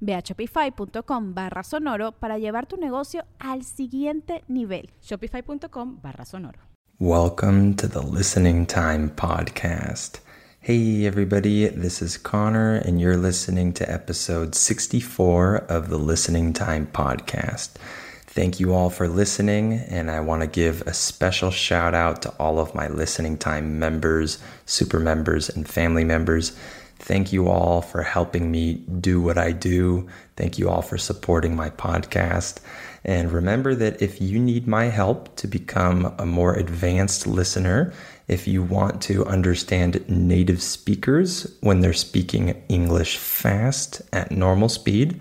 Ve a shopify.com barra sonoro para llevar tu negocio al siguiente nivel. Shopify.com barra sonoro. Welcome to the Listening Time Podcast. Hey, everybody, this is Connor, and you're listening to episode 64 of the Listening Time Podcast. Thank you all for listening, and I want to give a special shout out to all of my Listening Time members, super members, and family members. Thank you all for helping me do what I do. Thank you all for supporting my podcast. And remember that if you need my help to become a more advanced listener, if you want to understand native speakers when they're speaking English fast at normal speed,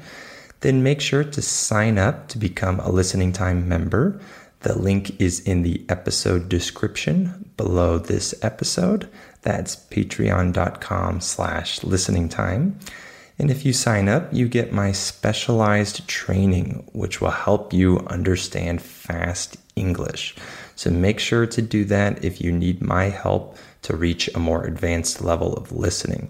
then make sure to sign up to become a listening time member. The link is in the episode description below this episode. That's patreon.com slash listening time. And if you sign up, you get my specialized training, which will help you understand fast English. So make sure to do that if you need my help to reach a more advanced level of listening.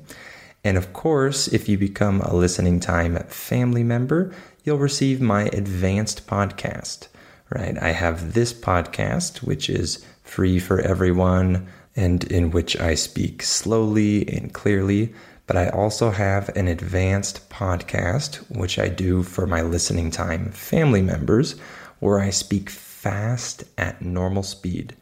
And of course, if you become a listening time family member, you'll receive my advanced podcast, right? I have this podcast, which is free for everyone and in which I speak slowly and clearly. But I also have an advanced podcast, which I do for my listening time family members, where I speak fast at normal speed.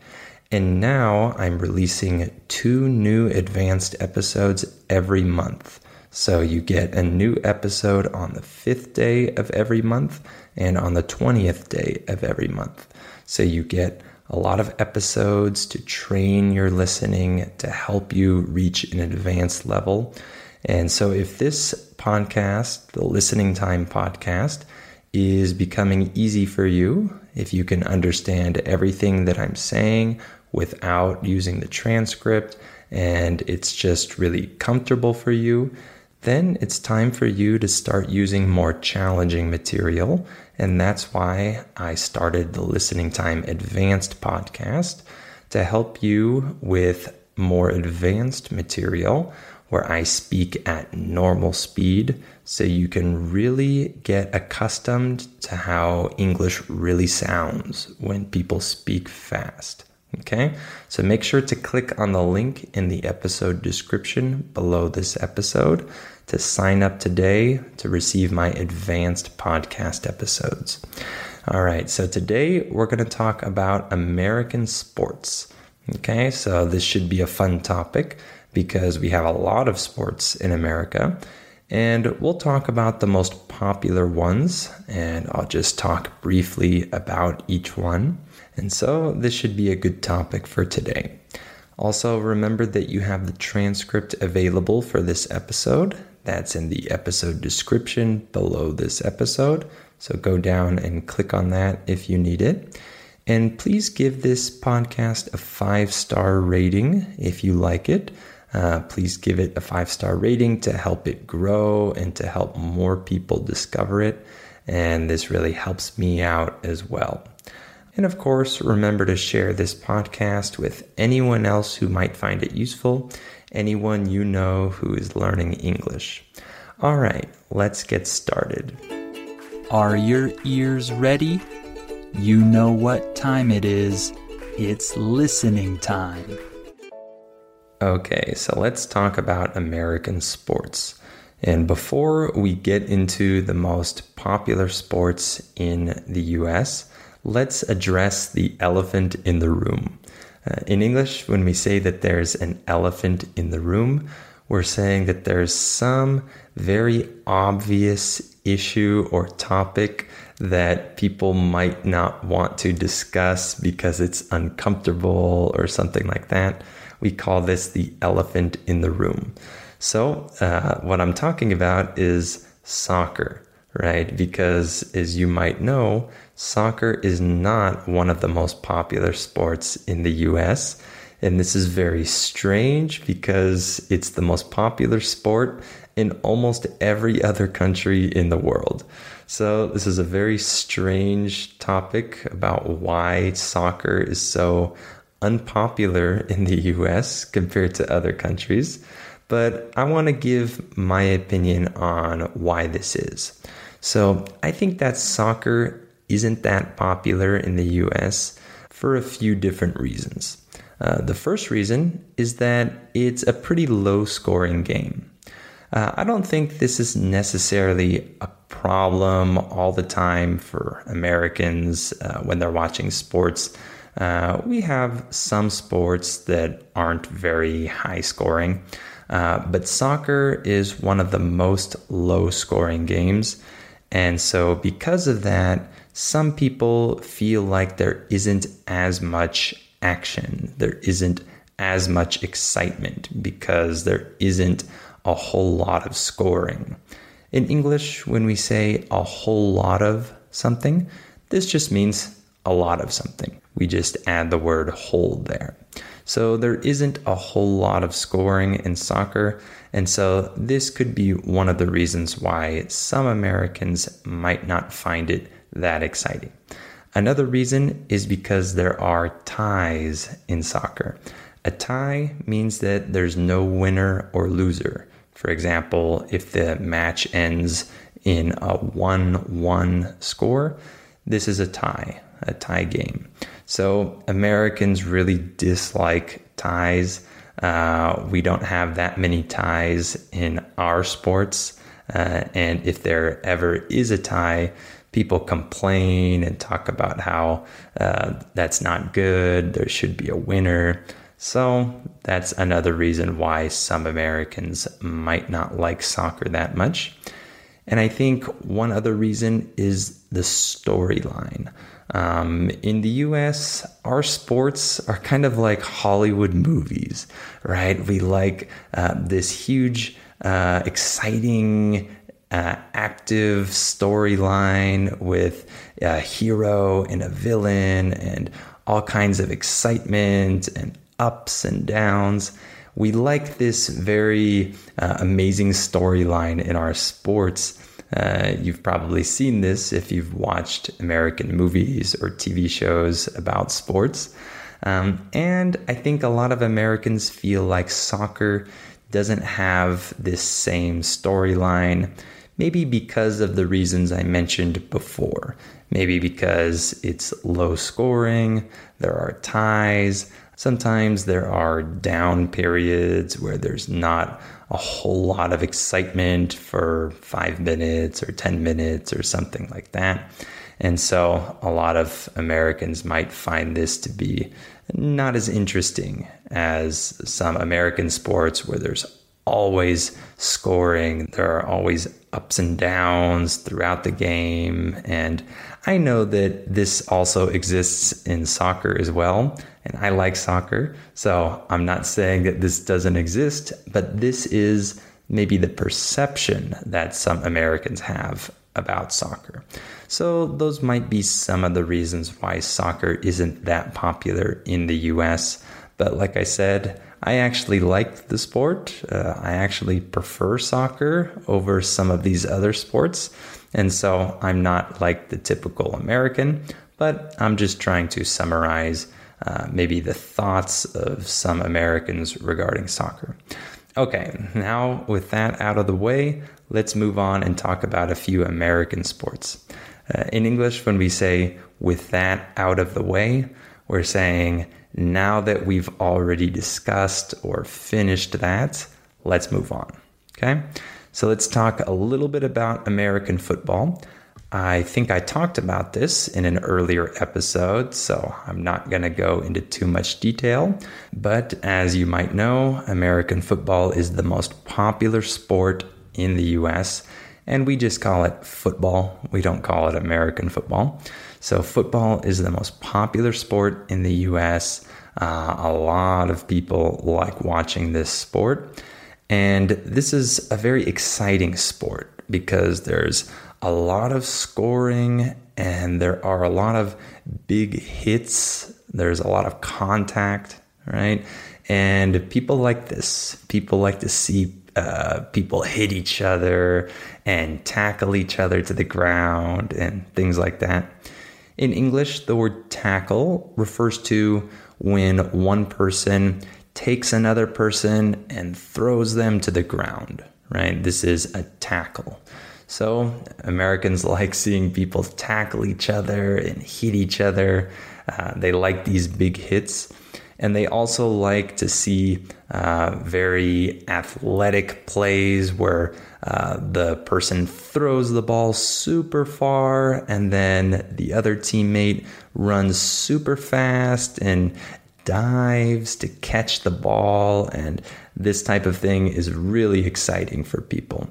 And now I'm releasing two new advanced episodes every month. So you get a new episode on the fifth day of every month and on the 20th day of every month. So you get a lot of episodes to train your listening to help you reach an advanced level. And so, if this podcast, the Listening Time podcast, is becoming easy for you, if you can understand everything that I'm saying without using the transcript, and it's just really comfortable for you, then it's time for you to start using more challenging material. And that's why I started the Listening Time Advanced podcast to help you with more advanced material where I speak at normal speed so you can really get accustomed to how English really sounds when people speak fast. Okay, so make sure to click on the link in the episode description below this episode to sign up today to receive my advanced podcast episodes. All right, so today we're going to talk about American sports. Okay, so this should be a fun topic because we have a lot of sports in America. And we'll talk about the most popular ones, and I'll just talk briefly about each one. And so, this should be a good topic for today. Also, remember that you have the transcript available for this episode. That's in the episode description below this episode. So go down and click on that if you need it. And please give this podcast a five star rating if you like it. Uh, please give it a five star rating to help it grow and to help more people discover it. And this really helps me out as well. And of course, remember to share this podcast with anyone else who might find it useful, anyone you know who is learning English. All right, let's get started. Are your ears ready? You know what time it is. It's listening time. Okay, so let's talk about American sports. And before we get into the most popular sports in the US, let's address the elephant in the room. Uh, in English, when we say that there's an elephant in the room, we're saying that there's some very obvious issue or topic that people might not want to discuss because it's uncomfortable or something like that. We call this the elephant in the room. So, uh, what I'm talking about is soccer, right? Because as you might know, soccer is not one of the most popular sports in the US. And this is very strange because it's the most popular sport in almost every other country in the world. So, this is a very strange topic about why soccer is so unpopular in the US compared to other countries. But I want to give my opinion on why this is. So, I think that soccer isn't that popular in the US for a few different reasons. Uh, the first reason is that it's a pretty low scoring game. Uh, I don't think this is necessarily a problem all the time for Americans uh, when they're watching sports. Uh, we have some sports that aren't very high scoring, uh, but soccer is one of the most low scoring games. And so, because of that, some people feel like there isn't as much action, there isn't as much excitement because there isn't a whole lot of scoring. In English, when we say a whole lot of something, this just means a lot of something. We just add the word whole there. So there isn't a whole lot of scoring in soccer. And so this could be one of the reasons why some Americans might not find it that exciting. Another reason is because there are ties in soccer. A tie means that there's no winner or loser. For example, if the match ends in a 1 1 score, this is a tie, a tie game. So Americans really dislike ties. Uh, we don't have that many ties in our sports. Uh, and if there ever is a tie, people complain and talk about how uh, that's not good, there should be a winner. So that's another reason why some Americans might not like soccer that much. And I think one other reason is the storyline. Um, in the US, our sports are kind of like Hollywood movies, right? We like uh, this huge, uh, exciting, uh, active storyline with a hero and a villain and all kinds of excitement and ups and downs. We like this very uh, amazing storyline in our sports. Uh, you've probably seen this if you've watched American movies or TV shows about sports. Um, and I think a lot of Americans feel like soccer doesn't have this same storyline, maybe because of the reasons I mentioned before. Maybe because it's low scoring, there are ties, Sometimes there are down periods where there's not a whole lot of excitement for five minutes or 10 minutes or something like that. And so a lot of Americans might find this to be not as interesting as some American sports where there's always scoring, there are always ups and downs throughout the game. And I know that this also exists in soccer as well. And I like soccer. So I'm not saying that this doesn't exist, but this is maybe the perception that some Americans have about soccer. So those might be some of the reasons why soccer isn't that popular in the US. But like I said, I actually like the sport. Uh, I actually prefer soccer over some of these other sports. And so I'm not like the typical American, but I'm just trying to summarize uh, maybe the thoughts of some Americans regarding soccer. Okay, now with that out of the way, let's move on and talk about a few American sports. Uh, in English, when we say with that out of the way, we're saying now that we've already discussed or finished that, let's move on. Okay? So let's talk a little bit about American football. I think I talked about this in an earlier episode, so I'm not going to go into too much detail. But as you might know, American football is the most popular sport in the US, and we just call it football. We don't call it American football. So, football is the most popular sport in the US. Uh, a lot of people like watching this sport. And this is a very exciting sport because there's a lot of scoring and there are a lot of big hits. There's a lot of contact, right? And people like this. People like to see uh, people hit each other and tackle each other to the ground and things like that. In English, the word tackle refers to when one person takes another person and throws them to the ground, right? This is a tackle. So, Americans like seeing people tackle each other and hit each other. Uh, they like these big hits. And they also like to see uh, very athletic plays where uh, the person throws the ball super far and then the other teammate runs super fast and dives to catch the ball, and this type of thing is really exciting for people.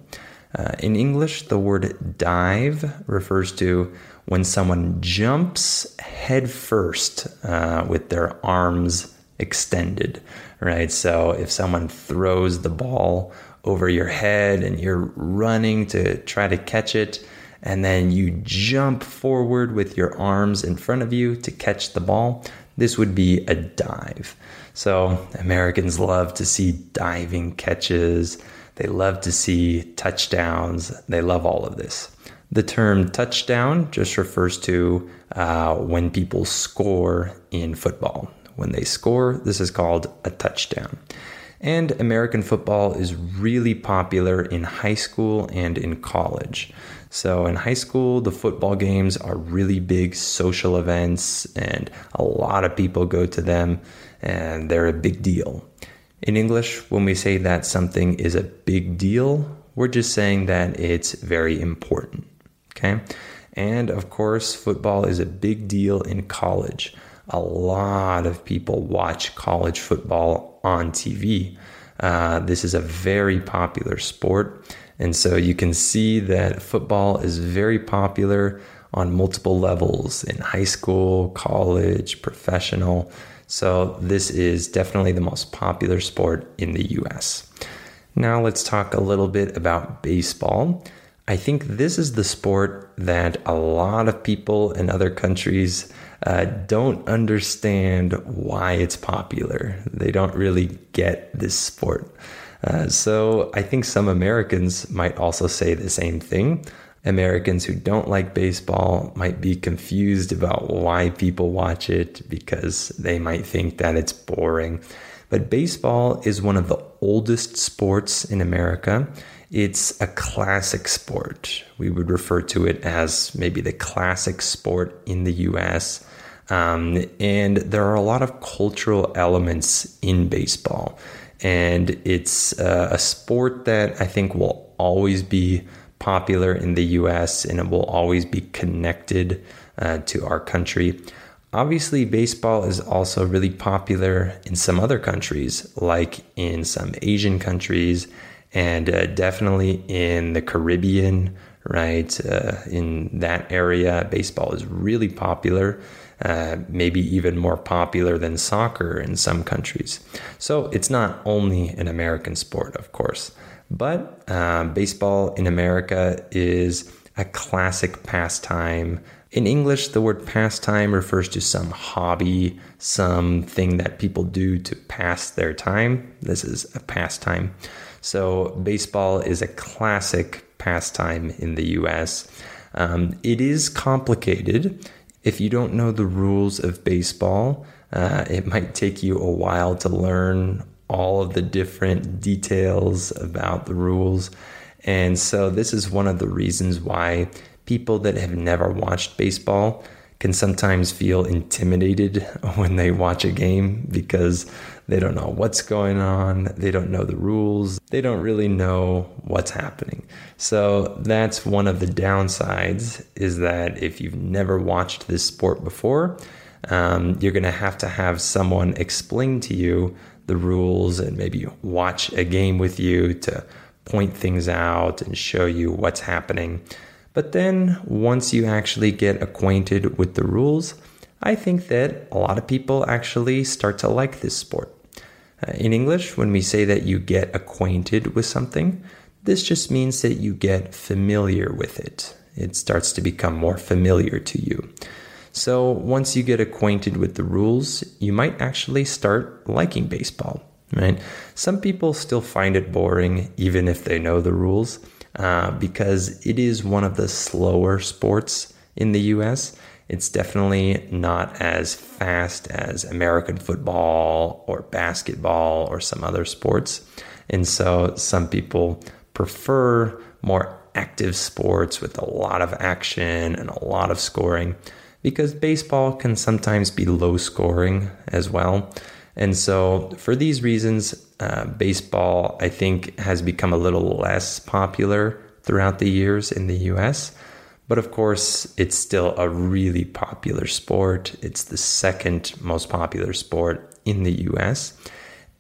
Uh, in English, the word dive refers to when someone jumps head first uh, with their arms extended, right? So if someone throws the ball over your head and you're running to try to catch it, and then you jump forward with your arms in front of you to catch the ball, this would be a dive. So, Americans love to see diving catches. They love to see touchdowns. They love all of this. The term touchdown just refers to uh, when people score in football. When they score, this is called a touchdown. And American football is really popular in high school and in college. So in high school, the football games are really big social events, and a lot of people go to them, and they're a big deal. In English, when we say that something is a big deal, we're just saying that it's very important. Okay? And of course, football is a big deal in college. A lot of people watch college football on TV. Uh, this is a very popular sport and so you can see that football is very popular on multiple levels in high school, college, professional. So this is definitely the most popular sport in the US. Now let's talk a little bit about baseball. I think this is the sport that a lot of people in other countries uh, don't understand why it's popular. They don't really get this sport. Uh, so I think some Americans might also say the same thing. Americans who don't like baseball might be confused about why people watch it because they might think that it's boring. But baseball is one of the oldest sports in America. It's a classic sport. We would refer to it as maybe the classic sport in the US. Um, and there are a lot of cultural elements in baseball and it's uh, a sport that I think will always be popular in the US and it will always be connected uh, to our country. Obviously, baseball is also really popular in some other countries, like in some Asian countries, and uh, definitely in the Caribbean, right? Uh, in that area, baseball is really popular. Uh, maybe even more popular than soccer in some countries. So it's not only an American sport, of course, but uh, baseball in America is a classic pastime. In English, the word pastime refers to some hobby, something that people do to pass their time. This is a pastime. So, baseball is a classic pastime in the US. Um, it is complicated if you don't know the rules of baseball, uh, it might take you a while to learn all of the different details about the rules. And so, this is one of the reasons why people that have never watched baseball can sometimes feel intimidated when they watch a game because they don't know what's going on, they don't know the rules, they don't really know what's happening. So that's one of the downsides is that if you've never watched this sport before, um, you're going to have to have someone explain to you the rules and maybe watch a game with you to point things out and show you what's happening. But then once you actually get acquainted with the rules, I think that a lot of people actually start to like this sport. Uh, in English, when we say that you get acquainted with something, this just means that you get familiar with it. It starts to become more familiar to you. So once you get acquainted with the rules, you might actually start liking baseball, right? Some people still find it boring, even if they know the rules, uh, because it is one of the slower sports in the US. It's definitely not as fast as American football or basketball or some other sports. And so some people prefer more active sports with a lot of action and a lot of scoring because baseball can sometimes be low scoring as well. And so, for these reasons, uh, baseball, I think, has become a little less popular throughout the years in the US. But of course, it's still a really popular sport. It's the second most popular sport in the US.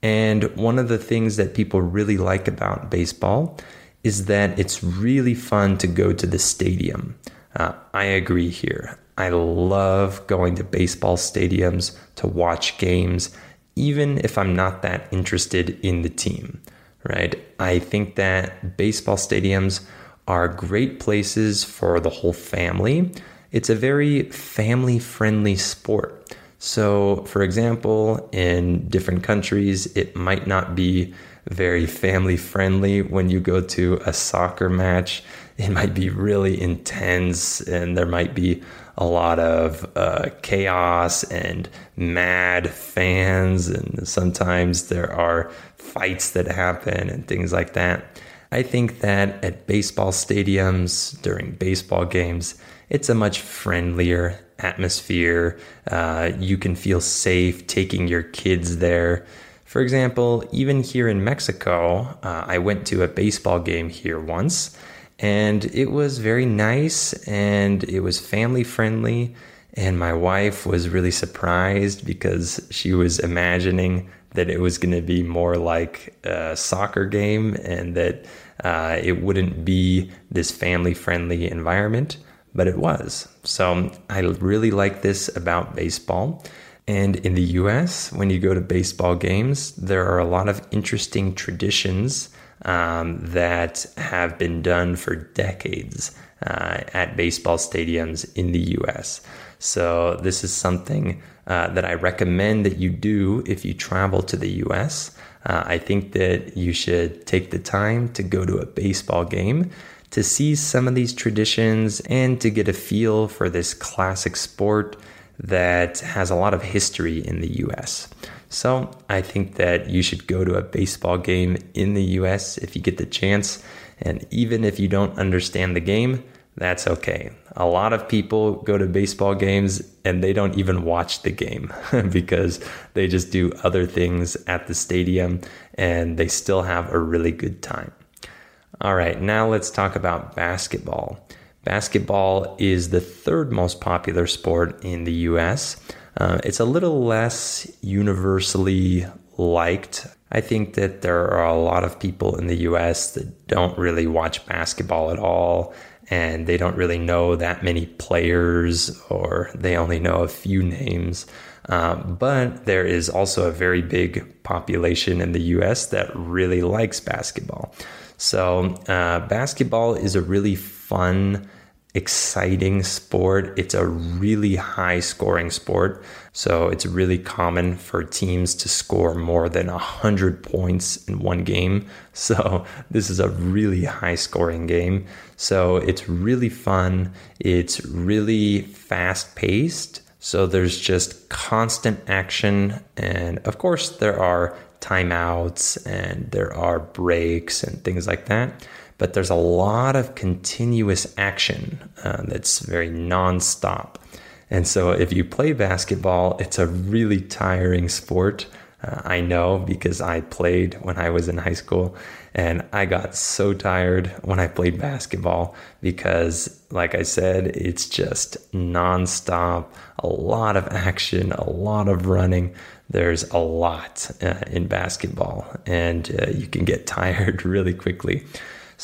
And one of the things that people really like about baseball is that it's really fun to go to the stadium. Uh, I agree here. I love going to baseball stadiums to watch games, even if I'm not that interested in the team, right? I think that baseball stadiums are great places for the whole family. It's a very family friendly sport. So, for example, in different countries, it might not be very family friendly when you go to a soccer match. It might be really intense and there might be a lot of uh, chaos and mad fans, and sometimes there are fights that happen and things like that. I think that at baseball stadiums during baseball games, it's a much friendlier atmosphere. Uh, you can feel safe taking your kids there. For example, even here in Mexico, uh, I went to a baseball game here once and it was very nice and it was family friendly. And my wife was really surprised because she was imagining that it was going to be more like a soccer game and that uh, it wouldn't be this family friendly environment, but it was. So I really like this about baseball. And in the US, when you go to baseball games, there are a lot of interesting traditions um, that have been done for decades uh, at baseball stadiums in the US. So, this is something uh, that I recommend that you do if you travel to the US. Uh, I think that you should take the time to go to a baseball game to see some of these traditions and to get a feel for this classic sport that has a lot of history in the US. So I think that you should go to a baseball game in the US if you get the chance. And even if you don't understand the game, that's okay. A lot of people go to baseball games and they don't even watch the game because they just do other things at the stadium and they still have a really good time. All right, now let's talk about basketball. Basketball is the third most popular sport in the US. Uh, it's a little less universally liked. I think that there are a lot of people in the US that don't really watch basketball at all and they don't really know that many players or they only know a few names. Um, but there is also a very big population in the US that really likes basketball. So, uh, basketball is a really fun exciting sport. It's a really high scoring sport. So it's really common for teams to score more than 100 points in one game. So this is a really high scoring game. So it's really fun. It's really fast paced. So there's just constant action. And of course, there are timeouts and there are breaks and things like that but there's a lot of continuous action uh, that's very nonstop. And so if you play basketball, it's a really tiring sport. Uh, I know because I played when I was in high school and I got so tired when I played basketball because, like I said, it's just nonstop, a lot of action, a lot of running. There's a lot uh, in basketball and uh, you can get tired really quickly.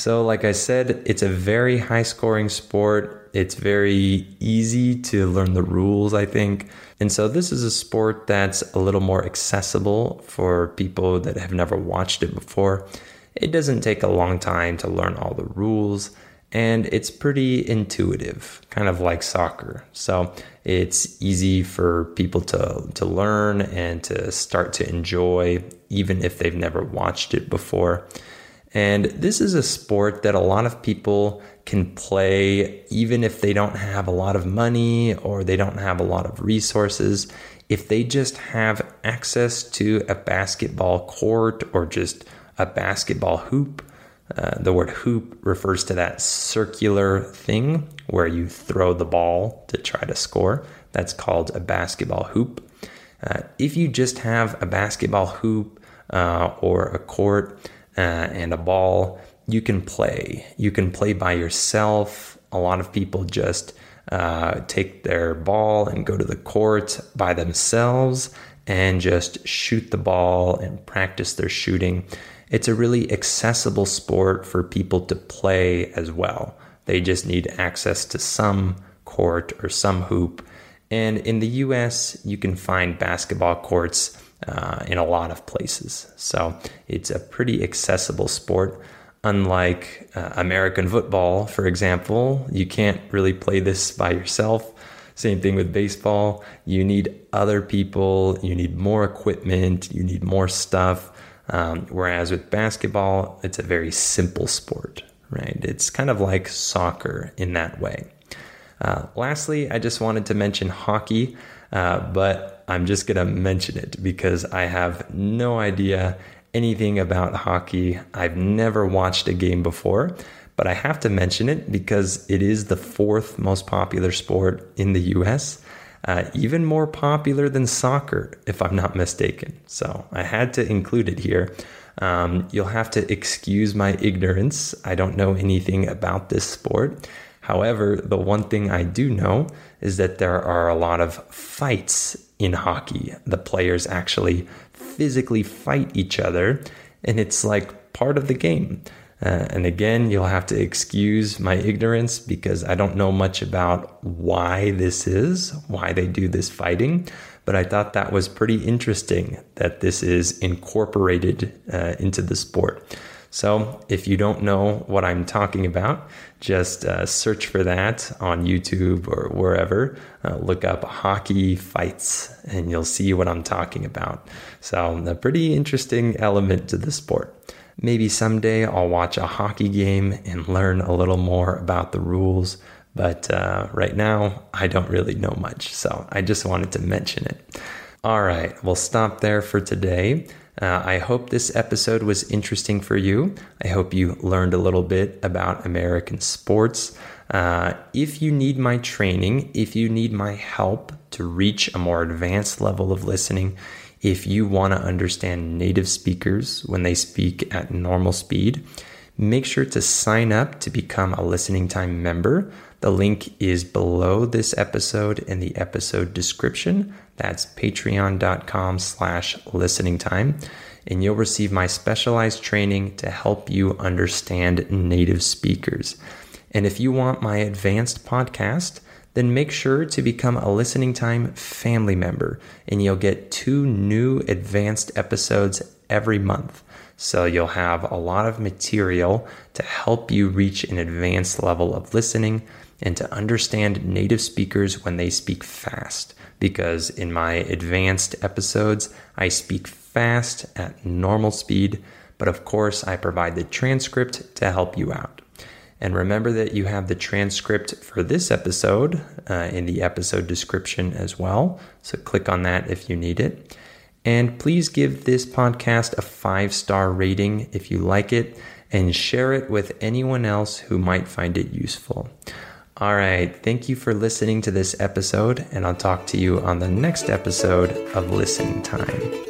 So, like I said, it's a very high scoring sport. It's very easy to learn the rules, I think. And so, this is a sport that's a little more accessible for people that have never watched it before. It doesn't take a long time to learn all the rules, and it's pretty intuitive, kind of like soccer. So, it's easy for people to, to learn and to start to enjoy, even if they've never watched it before. And this is a sport that a lot of people can play even if they don't have a lot of money or they don't have a lot of resources. If they just have access to a basketball court or just a basketball hoop, uh, the word hoop refers to that circular thing where you throw the ball to try to score. That's called a basketball hoop. Uh, if you just have a basketball hoop uh, or a court, uh, and a ball, you can play. You can play by yourself. A lot of people just uh, take their ball and go to the court by themselves and just shoot the ball and practice their shooting. It's a really accessible sport for people to play as well. They just need access to some court or some hoop. And in the US, you can find basketball courts uh, in a lot of places. So it's a pretty accessible sport. Unlike uh, American football, for example, you can't really play this by yourself. Same thing with baseball. You need other people, you need more equipment, you need more stuff. Um, whereas with basketball, it's a very simple sport, right? It's kind of like soccer in that way. Uh, lastly, I just wanted to mention hockey, uh, but I'm just going to mention it because I have no idea anything about hockey. I've never watched a game before, but I have to mention it because it is the fourth most popular sport in the US, uh, even more popular than soccer, if I'm not mistaken. So I had to include it here. Um, you'll have to excuse my ignorance. I don't know anything about this sport. However, the one thing I do know is that there are a lot of fights in hockey. The players actually physically fight each other, and it's like part of the game. Uh, and again, you'll have to excuse my ignorance because I don't know much about why this is, why they do this fighting. But I thought that was pretty interesting that this is incorporated uh, into the sport. So if you don't know what I'm talking about, just uh, search for that on YouTube or wherever. Uh, look up hockey fights and you'll see what I'm talking about. So, a pretty interesting element to the sport. Maybe someday I'll watch a hockey game and learn a little more about the rules. But uh, right now, I don't really know much. So, I just wanted to mention it. All right, we'll stop there for today. Uh, I hope this episode was interesting for you. I hope you learned a little bit about American sports. Uh, if you need my training, if you need my help to reach a more advanced level of listening, if you want to understand native speakers when they speak at normal speed, make sure to sign up to become a listening time member. The link is below this episode in the episode description. That's patreon.com slash listening time. And you'll receive my specialized training to help you understand native speakers. And if you want my advanced podcast, then make sure to become a listening time family member and you'll get two new advanced episodes every month. So you'll have a lot of material to help you reach an advanced level of listening and to understand native speakers when they speak fast. Because in my advanced episodes, I speak fast at normal speed, but of course, I provide the transcript to help you out. And remember that you have the transcript for this episode uh, in the episode description as well. So click on that if you need it. And please give this podcast a five star rating if you like it and share it with anyone else who might find it useful. All right. Thank you for listening to this episode, and I'll talk to you on the next episode of Listening Time.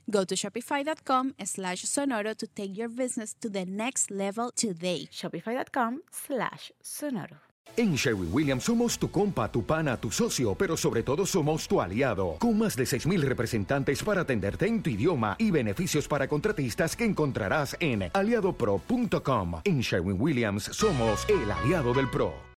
Go to shopify.com slash sonoro to take your business to the next level today. Shopify.com slash sonoro. En Sherwin Williams somos tu compa, tu pana, tu socio, pero sobre todo somos tu aliado, con más de 6.000 representantes para atenderte en tu idioma y beneficios para contratistas que encontrarás en aliadopro.com. En Sherwin Williams somos el aliado del PRO.